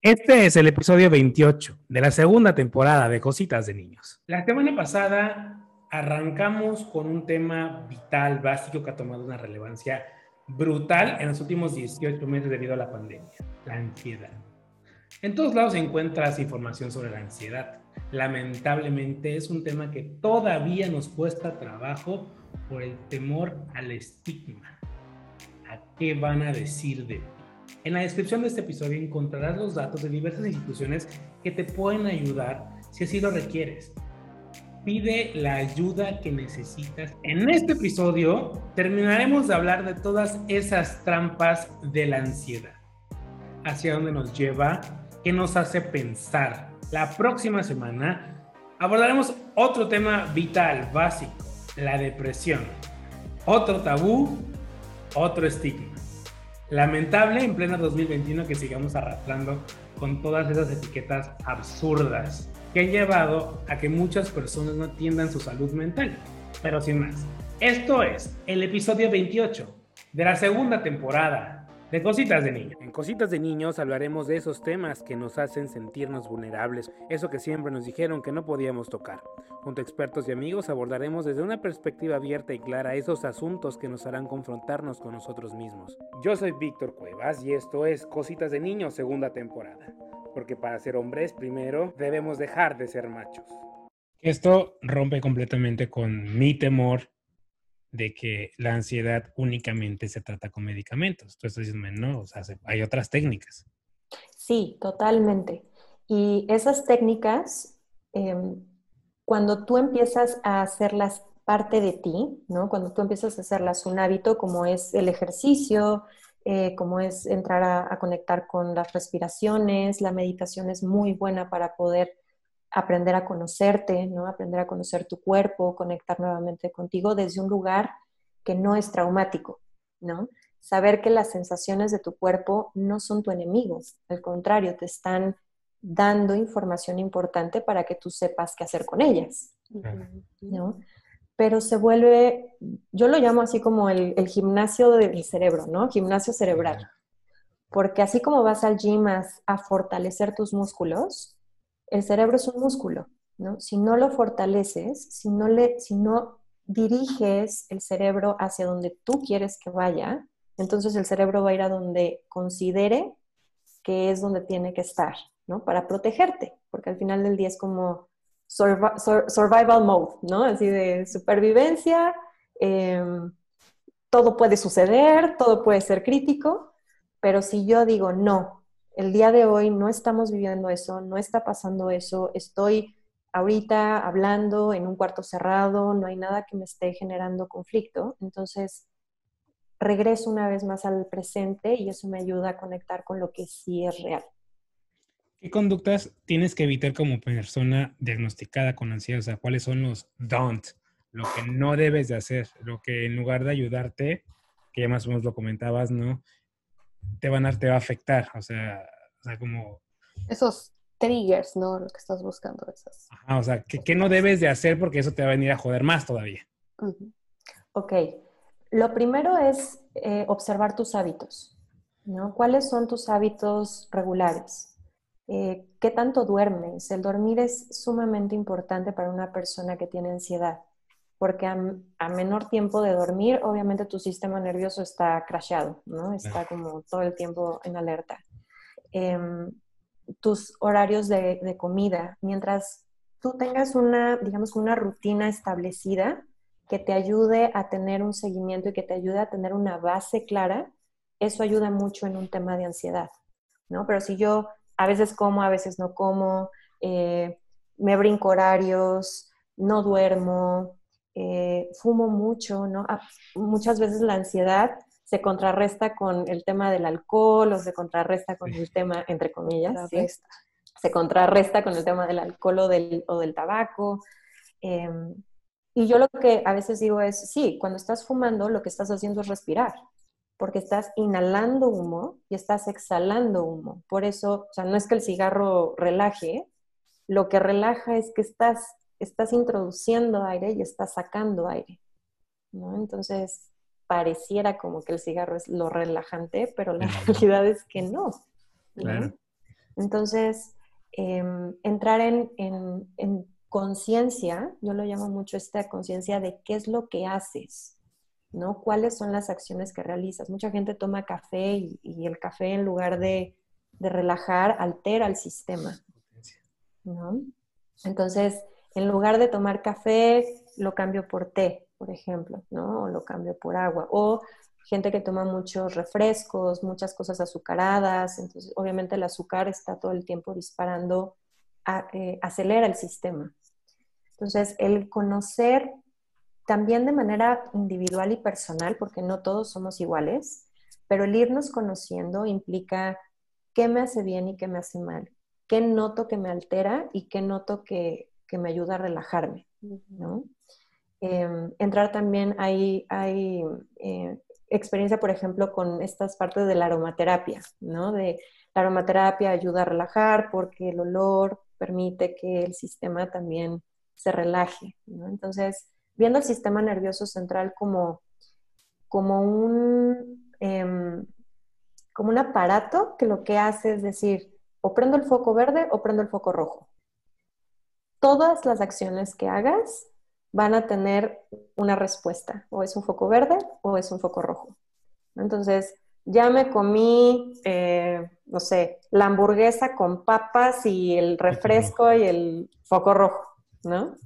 Este es el episodio 28 de la segunda temporada de Cositas de Niños. La semana pasada arrancamos con un tema vital, básico, que ha tomado una relevancia brutal en los últimos 18 meses debido a la pandemia, la ansiedad. En todos lados encuentras información sobre la ansiedad. Lamentablemente es un tema que todavía nos cuesta trabajo por el temor al estigma. ¿A qué van a decir de? En la descripción de este episodio encontrarás los datos de diversas instituciones que te pueden ayudar si así lo requieres. Pide la ayuda que necesitas. En este episodio terminaremos de hablar de todas esas trampas de la ansiedad. Hacia dónde nos lleva, qué nos hace pensar. La próxima semana abordaremos otro tema vital, básico, la depresión. Otro tabú, otro estigma. Lamentable en pleno 2021 que sigamos arrastrando con todas esas etiquetas absurdas que han llevado a que muchas personas no atiendan su salud mental. Pero sin más, esto es el episodio 28 de la segunda temporada de Cositas de Niños. En Cositas de Niños hablaremos de esos temas que nos hacen sentirnos vulnerables, eso que siempre nos dijeron que no podíamos tocar. Junto a expertos y amigos abordaremos desde una perspectiva abierta y clara esos asuntos que nos harán confrontarnos con nosotros mismos. Yo soy Víctor Cuevas y esto es Cositas de Niños segunda temporada. Porque para ser hombres primero debemos dejar de ser machos. Esto rompe completamente con mi temor de que la ansiedad únicamente se trata con medicamentos. Tú estás diciendo, no, o sea, hay otras técnicas. Sí, totalmente. Y esas técnicas, em, cuando tú empiezas a hacerlas parte de ti, ¿no? Cuando tú empiezas a hacerlas un hábito, como es el ejercicio, eh, como es entrar a conectar con las respiraciones, la meditación es muy buena para poder aprender a conocerte, ¿no? Aprender a conocer tu cuerpo, conectar nuevamente contigo desde un lugar que no es traumático, ¿no? Saber que las sensaciones de tu cuerpo no son tu enemigo, al contrario, te están dando información importante para que tú sepas qué hacer con ellas, ¿no? Pero se vuelve, yo lo llamo así como el, el gimnasio del cerebro, ¿no? Gimnasio cerebral. Porque así como vas al gym a fortalecer tus músculos, el cerebro es un músculo, ¿no? Si no lo fortaleces, si no, le, si no diriges el cerebro hacia donde tú quieres que vaya, entonces el cerebro va a ir a donde considere que es donde tiene que estar, ¿no? Para protegerte, porque al final del día es como survival mode, ¿no? Así de supervivencia, em, todo puede suceder, todo puede ser crítico, pero si yo digo, no, el día de hoy no estamos viviendo eso, no está pasando eso, estoy ahorita hablando en un cuarto cerrado, no hay nada que me esté generando conflicto, entonces regreso una vez más al presente y eso me ayuda a conectar con lo que sí es real. ¿Qué conductas tienes que evitar como persona diagnosticada con ansiedad? O sea, ¿cuáles son los don't? Lo que no debes de hacer, lo que en lugar de ayudarte, que ya más o menos lo comentabas, ¿no? Te van a, te va a afectar, o sea, o sea, como... Esos triggers, ¿no? Lo que estás buscando. Esas. Ajá, o sea, ¿qué, no debes de hacer porque eso te va a venir a joder más todavía? Ok. Lo primero es eh, observar tus hábitos, ¿no? ¿Cuáles son tus hábitos regulares? Eh, ¿Qué tanto duermes? El dormir es sumamente importante para una persona que tiene ansiedad porque a, menor tiempo de dormir, obviamente tu sistema nervioso está crasheado, ¿no? Está como todo el tiempo en alerta. Em, tus horarios de, comida, mientras tú tengas una, digamos, una rutina establecida que te ayude a tener un seguimiento y que te ayude a tener una base clara, eso ayuda mucho en un tema de ansiedad, ¿no? Pero si yo a veces como, a veces no como, eh, me brinco horarios, no duermo, eh, fumo mucho, ¿no? Ah, muchas veces la ansiedad se contrarresta con el tema del alcohol o se contrarresta con el tema, entre comillas, se contrarresta con el tema del alcohol o del, o del tabaco. Em, y yo lo que a veces digo es, sí, cuando estás fumando lo que estás haciendo es respirar, porque estás inhalando humo y estás exhalando humo. Por eso, o sea, no es que el cigarro relaje, lo que relaja es que estás estás introduciendo aire y estás sacando aire, ¿no? Entonces, pareciera como que el cigarro es lo relajante, pero la realidad es que no. Claro. Entonces, em, entrar en, conciencia, yo lo llamo mucho esta conciencia de qué es lo que haces, ¿no? ¿Cuáles son las acciones que realizas? Mucha gente toma café y, el café en lugar de, de, relajar altera el sistema, ¿no? Entonces, en lugar de tomar café, lo cambio por té, por ejemplo, ¿no? O lo cambio por agua. O gente que toma muchos refrescos, muchas cosas azucaradas, entonces obviamente el azúcar está todo el tiempo disparando, eh, acelera el sistema. Entonces, el conocer también de manera individual y personal, porque no todos somos iguales, pero el irnos conociendo implica qué me hace bien y qué me hace mal, qué noto que me altera y qué noto que, me ayuda a relajarme, ¿no? Em, entrar también, hay, hay eh, experiencia, por ejemplo, con estas partes de la aromaterapia, ¿no? De la aromaterapia ayuda a relajar porque el olor permite que el sistema también se relaje, ¿no? Entonces, viendo el sistema nervioso central como, como un, em, como un aparato que lo que hace es decir, o prendo el foco verde o prendo el foco rojo. Todas las acciones que hagas van a tener una respuesta, o es un foco verde o es un foco rojo. Entonces, ya me comí, eh, no sé, la hamburguesa con papas y el refresco y el foco rojo, ¿no?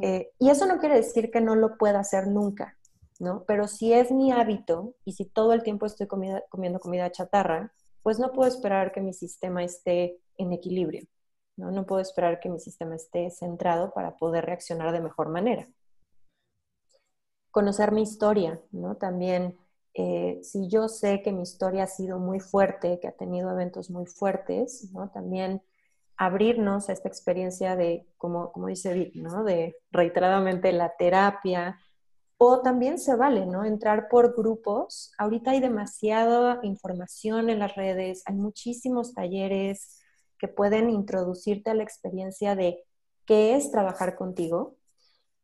Eh, y eso no quiere decir que no lo pueda hacer nunca, ¿no? Pero si es mi hábito y si todo el tiempo estoy comiendo comida chatarra, pues no puedo esperar que mi sistema esté en equilibrio. ¿No? no puedo esperar que mi sistema esté centrado para poder reaccionar de mejor manera. Conocer mi historia, ¿no? También, eh, si yo sé que mi historia ha sido muy fuerte, que ha tenido eventos muy fuertes, ¿no? También abrirnos a esta experiencia de, como, como dice Vic, ¿no? De reiteradamente la terapia, o también se vale, ¿no? Entrar por grupos. Ahorita hay demasiada información en las redes, hay muchísimos talleres, pueden introducirte a la experiencia de qué es trabajar contigo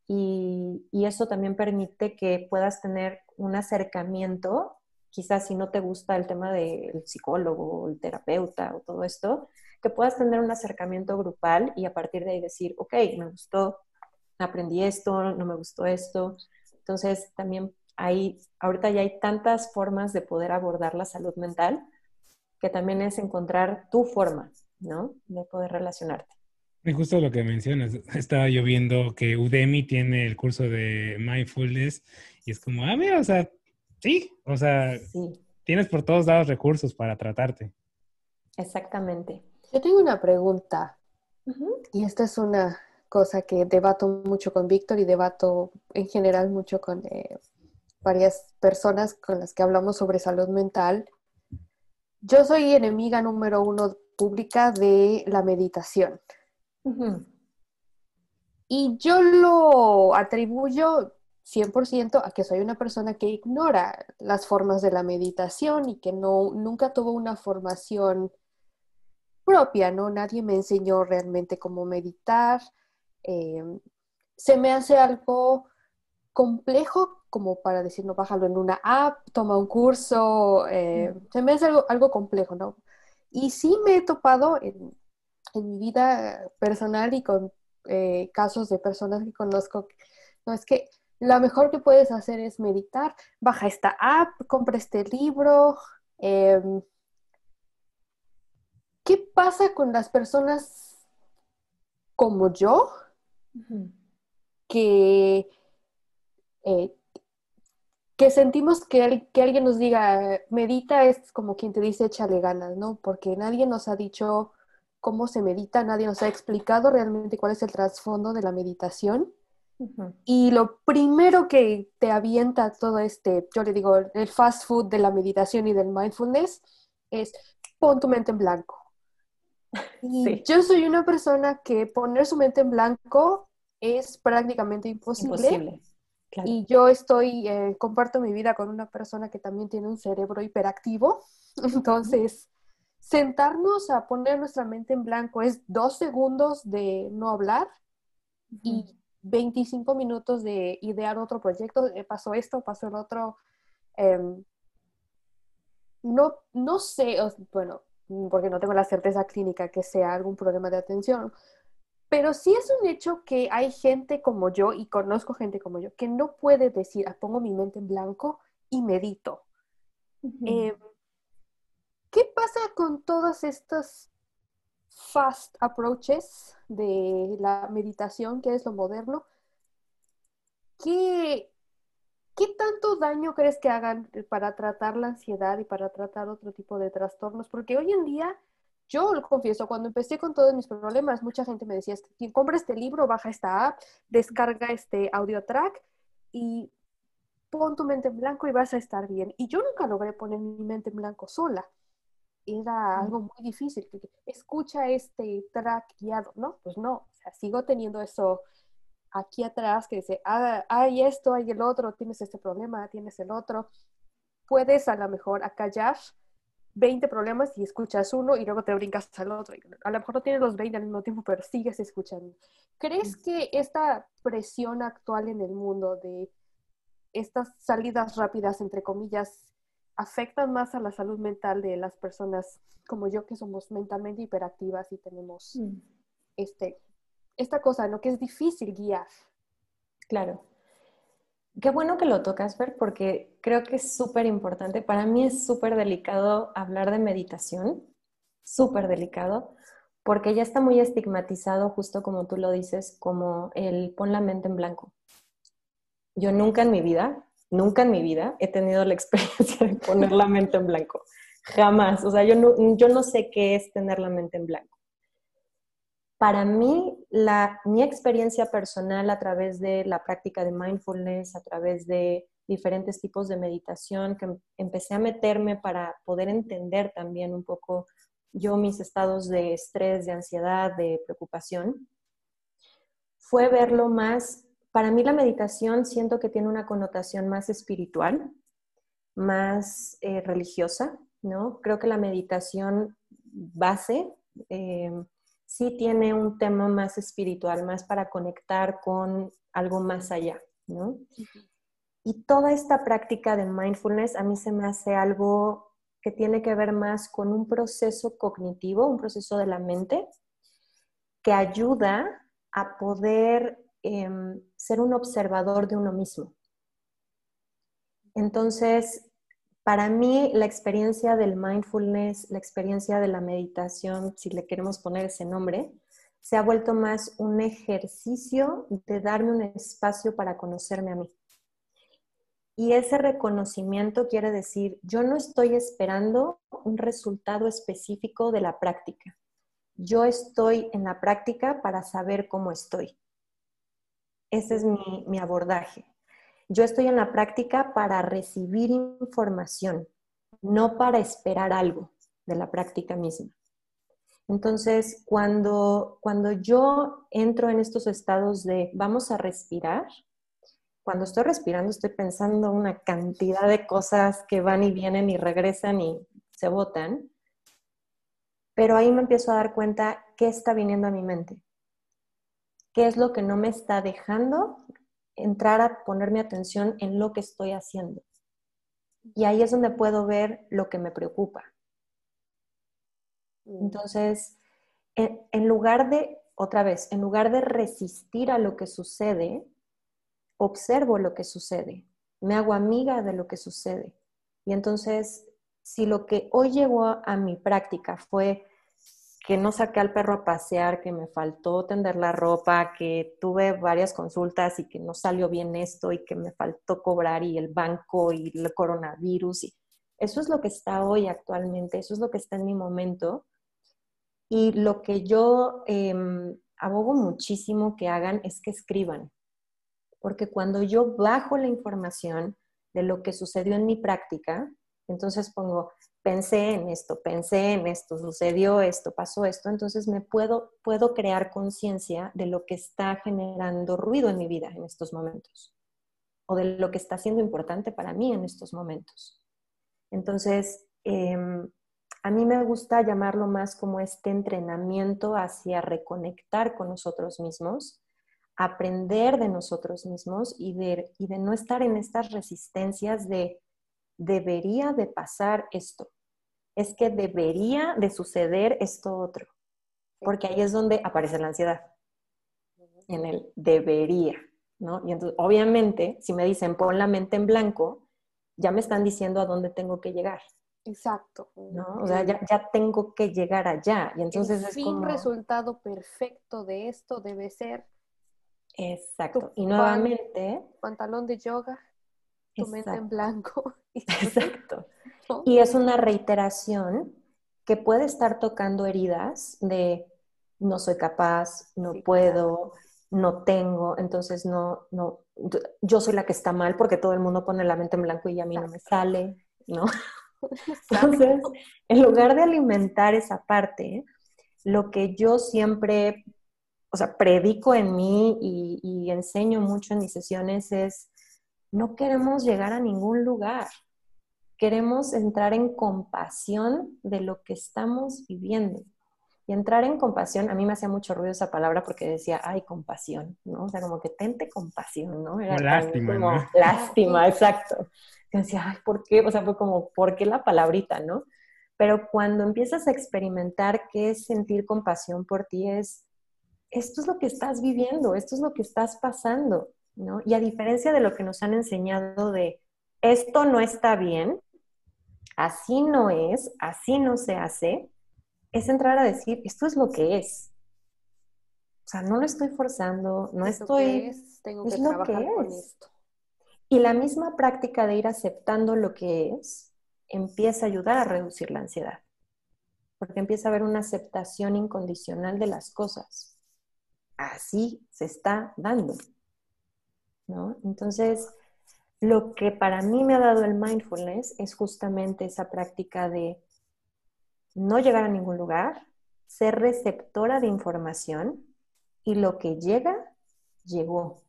y, eso también permite que puedas tener un acercamiento, quizás si no te gusta el tema del psicólogo, el terapeuta o todo esto, que puedas tener un acercamiento grupal y a partir de ahí decir, ok, me gustó, aprendí esto, no me gustó esto. Entonces también hay, ahorita ya hay tantas formas de poder abordar la salud mental que también es encontrar tu forma, ¿no? De poder relacionarte. Y justo lo que mencionas, estaba yo viendo que Udemy tiene el curso de mindfulness y es como, ah, mira, o sea, sí, o sea, tienes por todos lados recursos para tratarte. Exactamente. Yo tengo una pregunta y esta es una cosa que debato mucho con Víctor y debato en general mucho con eh, varias personas con las que hablamos sobre salud mental. Yo soy enemiga número uno pública de la meditación. Y yo lo atribuyo 100% a que soy una persona que ignora las formas de la meditación y que no, nunca tuvo una formación propia, ¿no? Nadie me enseñó realmente cómo meditar. Em, se me hace algo complejo como para decir, no, bájalo en una app, toma un curso, eh, se me hace algo, algo complejo, ¿no? Y sí me he topado en, mi vida personal y con eh, casos de personas que conozco. No, es que lo mejor que puedes hacer es meditar, baja esta app, compra este libro. Em, ¿Qué pasa con las personas como yo que eh, que sentimos que, que alguien nos diga, medita es como quien te dice échale ganas, ¿no? Porque nadie nos ha dicho cómo se medita, nadie nos ha explicado realmente cuál es el trasfondo de la meditación. Y lo primero que te avienta todo este, yo le digo, el fast food de la meditación y del mindfulness es pon tu mente en blanco. Y yo soy una persona que poner su mente en blanco es prácticamente imposible. imposible. Y yo estoy, eh, comparto mi vida con una persona que también tiene un cerebro hiperactivo. Entonces, sentarnos a poner nuestra mente en blanco es dos segundos de no hablar y 25 minutos de idear otro proyecto. Eh, pasó esto, pasó el otro. Em, no, no sé, bueno, mm, porque no tengo la certeza clínica que sea algún problema de atención. Pero sí es un hecho que hay gente como yo, y conozco gente como yo, que no puede decir, ah, pongo mi mente en blanco y medito. Em, ¿Qué pasa con todas estas fast approaches de la meditación, que es lo moderno? ¿Qué, ¿Qué tanto daño crees que hagan para tratar la ansiedad y para tratar otro tipo de trastornos? Porque hoy en día, yo lo confieso, cuando empecé con todos mis problemas, mucha gente me decía, compra este libro, baja esta app, descarga este audio track y pon tu mente en blanco y vas a estar bien. Y yo nunca logré poner mi mente en blanco sola. Era algo muy difícil. Escucha este track guiado, ¿no? Pues no, o sea, sigo teniendo eso aquí atrás que dice, ah, hay esto, hay el otro, tienes este problema, tienes el otro. Puedes a lo mejor acallar 20 problemas y escuchas uno y luego te brincas al otro. A lo mejor no tienes los 20 al mismo tiempo, pero sigues escuchando. ¿Crees que esta presión actual en el mundo de estas salidas rápidas, entre comillas, afectan más a la salud mental de las personas como yo que somos mentalmente hiperactivas y tenemos mm. este, esta cosa, ¿no? Que es difícil guiar. Claro. Qué bueno que lo tocas, Fer, porque creo que es súper importante. Para mí es súper delicado hablar de meditación, súper delicado, porque ya está muy estigmatizado, justo como tú lo dices, como el pon la mente en blanco. Yo nunca en mi vida, nunca en mi vida he tenido la experiencia de poner la mente en blanco. Jamás. O sea, yo no, yo no sé qué es tener la mente en blanco. Para mí, la, mi experiencia personal a través de la práctica de mindfulness, a través de diferentes tipos de meditación, que empecé a meterme para poder entender también un poco yo mis estados de estrés, de ansiedad, de preocupación, fue verlo más para mí la meditación siento que tiene una connotación más espiritual, más eh, religiosa, ¿no? Creo que la meditación base eh, sí tiene un tema más espiritual, más para conectar con algo más allá, ¿no? Y toda esta práctica de mindfulness a mí se me hace algo que tiene que ver más con un proceso cognitivo, un proceso de la mente, que ayuda a poder Em, ser un observador de uno mismo. Entonces, para mí la experiencia del mindfulness, la experiencia de la meditación, si le queremos poner ese nombre, se ha vuelto más un ejercicio de darme un espacio para conocerme a mí. Y ese reconocimiento quiere decir, yo no estoy esperando un resultado específico de la práctica. Yo estoy en la práctica para saber cómo estoy. Ese es mi, abordaje. Yo estoy en la práctica para recibir información, no para esperar algo de la práctica misma. Entonces, cuando, cuando yo entro en estos estados de vamos a respirar, cuando estoy respirando estoy pensando una cantidad de cosas que van y vienen y regresan y se botan, pero ahí me empiezo a dar cuenta qué está viniendo a mi mente qué es lo que no me está dejando entrar a poner mi atención en lo que estoy haciendo. Y ahí es donde puedo ver lo que me preocupa. Mm. Entonces, en, lugar de, otra vez, en lugar de resistir a lo que sucede, observo lo que sucede, me hago amiga de lo que sucede. Y entonces, si lo que hoy llegó a mi práctica fue que no saqué al perro a pasear, que me faltó tender la ropa, que tuve varias consultas y que no salió bien esto y que me faltó cobrar y el banco y el coronavirus. Y eso es lo que está hoy actualmente, eso es lo que está en mi momento. Y lo que yo em, abogo muchísimo que hagan es que escriban, porque cuando yo bajo la información de lo que sucedió en mi práctica, entonces pongo, pensé en esto, pensé en esto, sucedió esto, pasó esto, entonces me puedo, puedo crear conciencia de lo que está generando ruido en mi vida en estos momentos o de lo que está siendo importante para mí en estos momentos. Entonces, em, a mí me gusta llamarlo más como este entrenamiento hacia reconectar con nosotros mismos, aprender de nosotros mismos y de, y de no estar en estas resistencias de debería de pasar esto. es que debería de suceder esto otro, porque ahí es donde aparece la ansiedad, en el debería, ¿no? Y entonces, obviamente, si me dicen pon la mente en blanco, ya me están diciendo a dónde tengo que llegar. Exacto. ¿no? O sea, ya, ya, tengo que llegar allá. Y entonces el es fin como... resultado perfecto de esto debe ser. Exacto. Y nuevamente. Pantalón de yoga, tu mente en blanco. Exacto. Y es una reiteración que puede estar tocando heridas de no soy capaz, no puedo, no tengo, entonces no, no, yo soy la que está mal porque todo el mundo pone la mente en blanco y a mí no me sale, ¿no? Entonces, en lugar de alimentar esa parte, lo que yo siempre, o sea, predico en mí y, y enseño mucho en mis sesiones es, no queremos llegar a ningún lugar. Queremos entrar en compasión de lo que estamos viviendo. Y entrar en compasión, a mí me hacía mucho ruido esa palabra porque decía, ay, compasión, ¿no? O sea, como que tente compasión, ¿no? Era lástima, como, ¿no? Lástima, exacto. Y decía, ay, ¿por qué? O sea, fue como, ¿por qué la palabrita, no? Pero cuando empiezas a experimentar qué es sentir compasión por ti, es, esto es lo que estás viviendo, esto es lo que estás pasando, ¿no? Y a diferencia de lo que nos han enseñado de, esto no está bien, así no es, así no se hace, es entrar a decir, esto es lo que es. O sea, no lo estoy forzando, no estoy... que es, tengo es que lo trabajar que con es. esto. Y la misma práctica de ir aceptando lo que es empieza a ayudar a reducir la ansiedad, porque empieza a haber una aceptación incondicional de las cosas. Así se está dando, ¿no? Entonces, lo que para mí me ha dado el mindfulness es justamente esa práctica de no llegar a ningún lugar, ser receptora de información y lo que llega, llegó.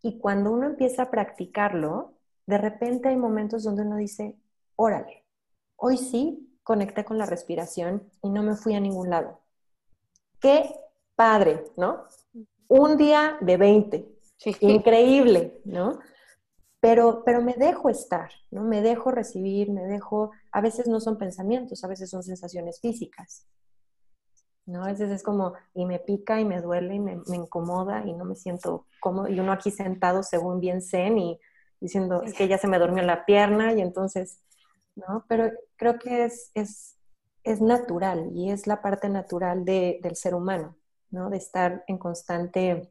Y cuando uno empieza a practicarlo, de repente hay momentos donde uno dice, órale, hoy sí conecté con la respiración y no me fui a ningún lado. Qué padre, ¿no? Un día de 20, Sí. increíble, ¿no? Pero, pero me dejo estar, ¿no? Me dejo recibir, me dejo, a veces no son pensamientos, a veces son sensaciones físicas, ¿no? A veces es como, y me pica y me duele y me, me incomoda y no me siento cómodo, y uno aquí sentado según bien zen y diciendo, es que ya se me durmió la pierna y entonces, ¿no? Pero creo que es, es, es natural y es la parte natural de, del ser humano, ¿no? De estar en constante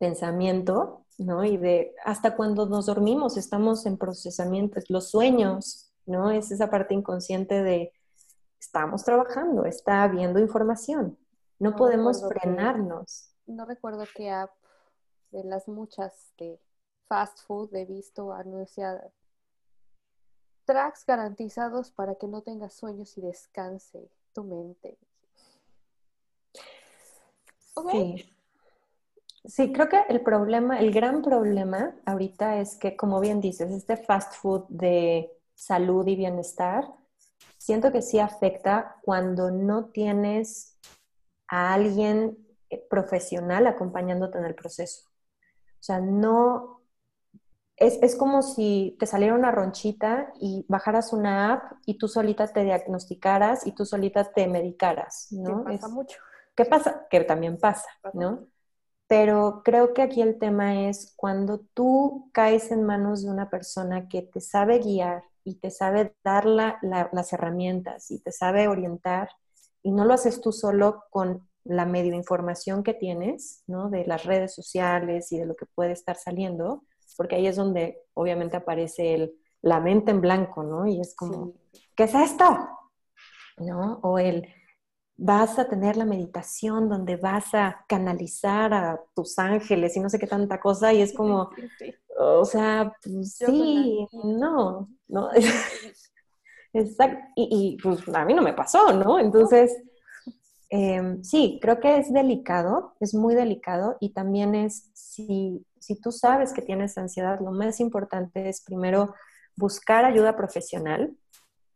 pensamiento, ¿no? Y de hasta cuando nos dormimos estamos en procesamiento, los sueños, ¿no? Es esa parte inconsciente de estamos trabajando, está habiendo información, no No podemos frenarnos. No recuerdo qué app de las muchas de fast food he visto anunciada. Tracks garantizados para que no tengas sueños y descanse tu mente. Ok. Sí. Sí, creo que el problema, el gran problema ahorita es que, como bien dices, este fast food de salud y bienestar, siento que sí afecta cuando no tienes a alguien eh, profesional acompañándote en el proceso. O sea, no, es, es como si te saliera una ronchita y bajaras una app y tú solita te diagnosticaras y tú solita te medicaras, ¿no? pasa Es- mucho. ¿Qué pasa? Que también pasa, ¿no? Pero creo que aquí el tema es cuando tú caes en manos de una persona que te sabe guiar y te sabe dar la- la- las herramientas y te sabe orientar y no lo haces tú solo con la medio información que tienes, ¿no? De las redes sociales y de lo que puede estar saliendo, porque ahí es donde obviamente aparece el, la mente en blanco, ¿no? Y es como, Sí. ¿qué es esto? ¿No? O el, vas a tener la meditación donde vas a canalizar a tus ángeles y no sé qué tanta cosa, y es como, Sí, sí, o sea, pues, sí, no, no, exacto, y, y, pues a mí no me pasó, ¿no? Entonces, eh, sí, creo que es delicado, es muy delicado, y también es, si, si tú sabes que tienes ansiedad, lo más importante es primero buscar ayuda profesional,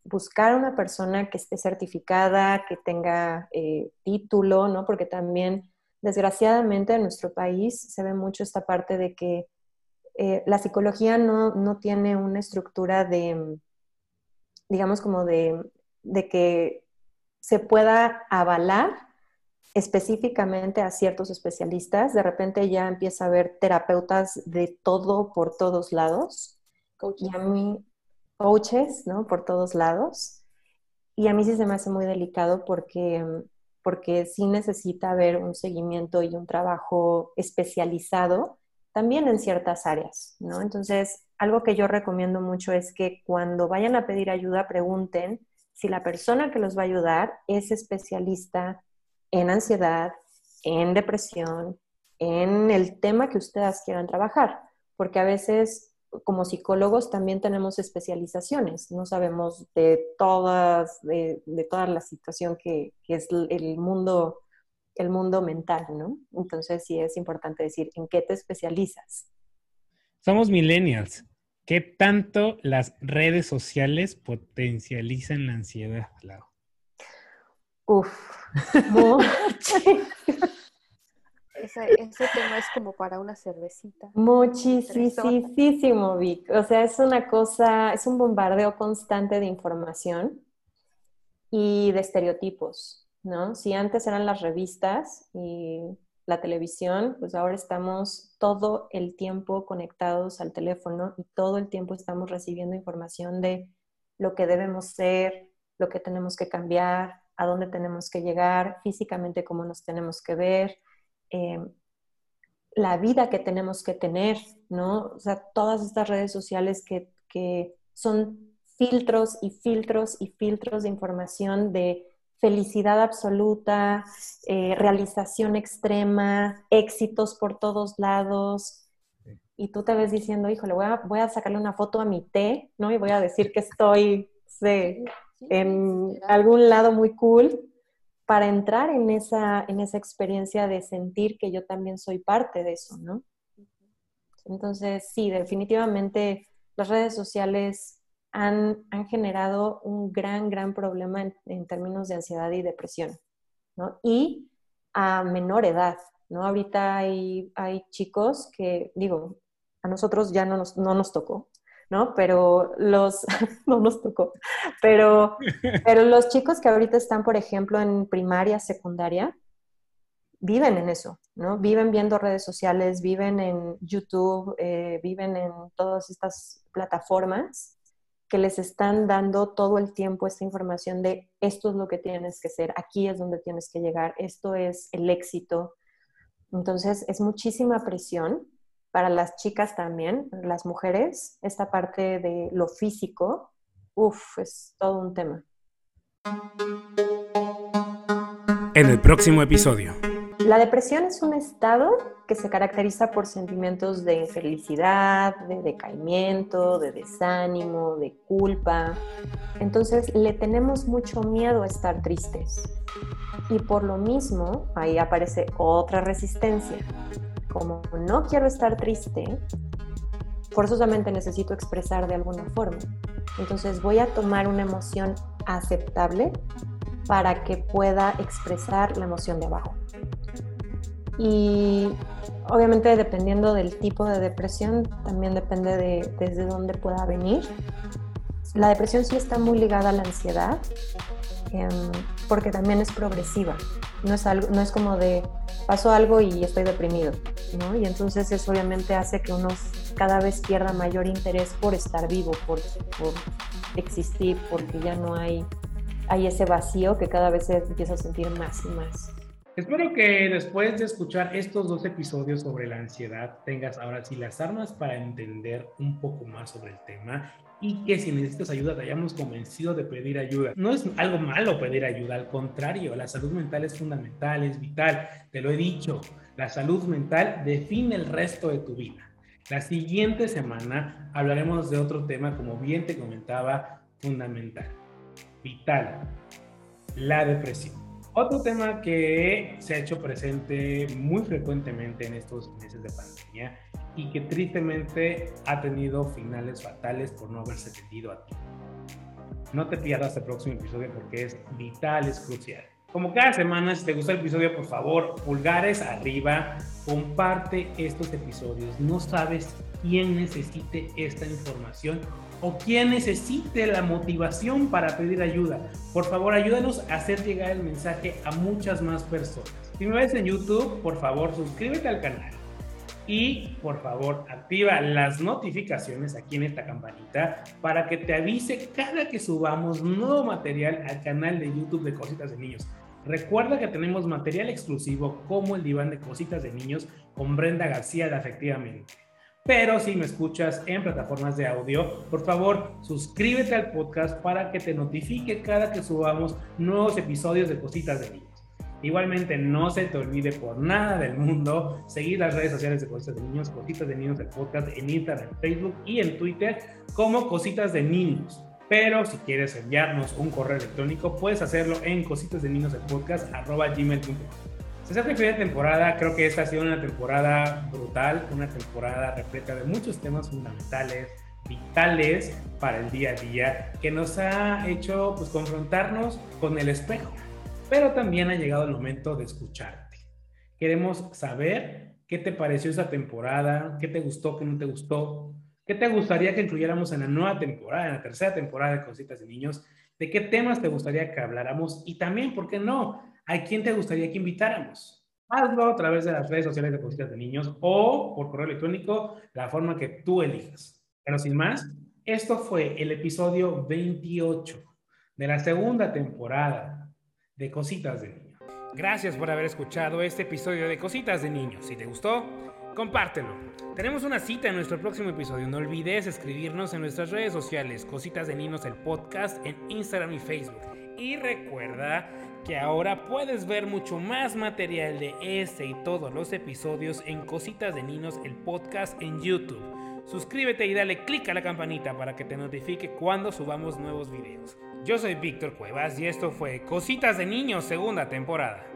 buscar una persona que esté certificada, que tenga eh, título, ¿no? Porque también, desgraciadamente, en nuestro país se ve mucho esta parte de que eh, la psicología no, no tiene una estructura de, digamos, como de de que se pueda avalar específicamente a ciertos especialistas. De repente ya empieza a haber terapeutas de todo por todos lados. Y a mí, coaches, ¿no? Por todos lados. Y a mí sí se me hace muy delicado porque, porque sí necesita haber un seguimiento y un trabajo especializado también en ciertas áreas, ¿no? Entonces, algo que yo recomiendo mucho es que cuando vayan a pedir ayuda, pregunten si la persona que los va a ayudar es especialista en ansiedad, en depresión, en el tema que ustedes quieran trabajar, porque a veces como psicólogos también tenemos especializaciones, no sabemos de todas, de, toda la situación que, que, es el mundo, el mundo mental, ¿no? Entonces sí es importante decir en qué te especializas. Somos millennials. ¿Qué tanto las redes sociales potencializan la ansiedad, Lau? Uf, ese, ese, tema es como para una cervecita. Muchísimo, Vic. O sea, es una cosa, es un bombardeo constante de información y de estereotipos, ¿no? Si antes eran las revistas y la televisión, pues ahora estamos todo el tiempo conectados al teléfono y todo el tiempo estamos recibiendo información de lo que debemos ser, lo que tenemos que cambiar, a dónde tenemos que llegar, físicamente cómo nos tenemos que ver, eh, la vida que tenemos que tener, ¿no? O sea, todas estas redes sociales que, que son filtros y filtros y filtros de información de felicidad absoluta, eh, realización extrema, éxitos por todos lados. Y tú te ves diciendo, híjole, voy a, voy a sacarle una foto a mi té, ¿no? Y voy a decir que estoy en algún lado muy cool para entrar en esa, en esa experiencia de sentir que yo también soy parte de eso, ¿no? Entonces, sí, definitivamente las redes sociales han, generado un gran, gran problema en, términos de ansiedad y depresión, ¿no? Y a menor edad, ¿no? Ahorita hay, hay chicos que, digo, a nosotros ya no nos, no nos tocó, ¿no? Pero los, no nos tocó, pero, pero los chicos que ahorita están, por ejemplo, en primaria, secundaria, viven en eso, ¿no? Viven viendo redes sociales, viven en YouTube, eh, viven en todas estas plataformas que les están dando todo el tiempo esta información de esto es lo que tienes que ser, aquí es donde tienes que llegar, esto es el éxito. Entonces es muchísima presión para las chicas también, las mujeres, esta parte de lo físico, uff, es todo un tema. En el próximo episodio. La depresión es un estado que se caracteriza por sentimientos de infelicidad, de decaimiento, de desánimo, de culpa. Entonces le tenemos mucho miedo a estar tristes. Y por lo mismo, ahí aparece otra resistencia. Como no quiero estar triste, forzosamente necesito expresar de alguna forma. Entonces voy a tomar una emoción aceptable para que pueda expresar la emoción de abajo. Y obviamente dependiendo del tipo de depresión, también depende de desde dónde pueda venir. La depresión sí está muy ligada a la ansiedad, em, porque también es progresiva. No es, algo, no es como de pasó algo y estoy deprimido, ¿no? Y entonces eso obviamente hace que uno cada vez pierda mayor interés por estar vivo, por, por existir, porque ya no hay, hay ese vacío que cada vez se empieza a sentir más y más. Espero que después de escuchar estos dos episodios sobre la ansiedad tengas ahora sí las armas para entender un poco más sobre el tema y que si necesitas ayuda te hayamos convencido de pedir ayuda. No es algo malo pedir ayuda, al contrario, la salud mental es fundamental, es vital, te lo he dicho, la salud mental define el resto de tu vida. La siguiente semana hablaremos de otro tema, como bien te comentaba, fundamental, vital, la depresión. Otro tema que se ha hecho presente muy frecuentemente en estos meses de pandemia y que tristemente ha tenido finales fatales por no haberse atendido a ti. No te pierdas el próximo episodio porque es vital, es crucial. Como cada semana, si te gustó el episodio, por favor, pulgares arriba, comparte estos episodios. No sabes quién necesite esta información o quien necesite la motivación para pedir ayuda. Por favor, ayúdanos a hacer llegar el mensaje a muchas más personas. Si me ves en YouTube, por favor, suscríbete al canal. Y por favor, activa las notificaciones aquí en esta campanita para que te avise cada que subamos nuevo material al canal de YouTube de Cositas de Niños. Recuerda que tenemos material exclusivo como el diván de Cositas de Niños con Brenda García de Afectivamente. Pero si me escuchas en plataformas de audio, por favor, suscríbete al podcast para que te notifique cada que subamos nuevos episodios de Cositas de Niños. Igualmente, no se te olvide por nada del mundo seguir las redes sociales de Cositas de Niños, Cositas de Niños, el podcast en Instagram, Facebook y en Twitter como Cositas de Niños. Pero si quieres enviarnos un correo electrónico, puedes hacerlo en cositas de niños. Se fin de temporada, creo que esta ha sido una temporada brutal, una temporada repleta de muchos temas fundamentales, vitales para el día a día, que nos ha hecho pues, confrontarnos con el espejo. Pero también ha llegado el momento de escucharte. Queremos saber qué te pareció esa temporada, qué te gustó, qué no te gustó, qué te gustaría que incluyéramos en la nueva temporada, en la tercera temporada de Cositas de Niños, de qué temas te gustaría que habláramos y también, ¿por qué no? ¿A quién te gustaría que invitáramos? Hazlo a través de las redes sociales de Cositas de Niños o por correo electrónico, la forma que tú elijas. Pero sin más, esto fue el episodio 28 de la segunda temporada de Cositas de Niños. Gracias por haber escuchado este episodio de Cositas de Niños. Si te gustó, compártelo. Tenemos una cita en nuestro próximo episodio. No olvides escribirnos en nuestras redes sociales, Cositas de Niños, el podcast en Instagram y Facebook. Y recuerda que ahora puedes ver mucho más material de este y todos los episodios en Cositas de Niños, el podcast en YouTube. Suscríbete y dale click a la campanita para que te notifique cuando subamos nuevos videos. Yo soy Víctor Cuevas y esto fue Cositas de Niños, segunda temporada.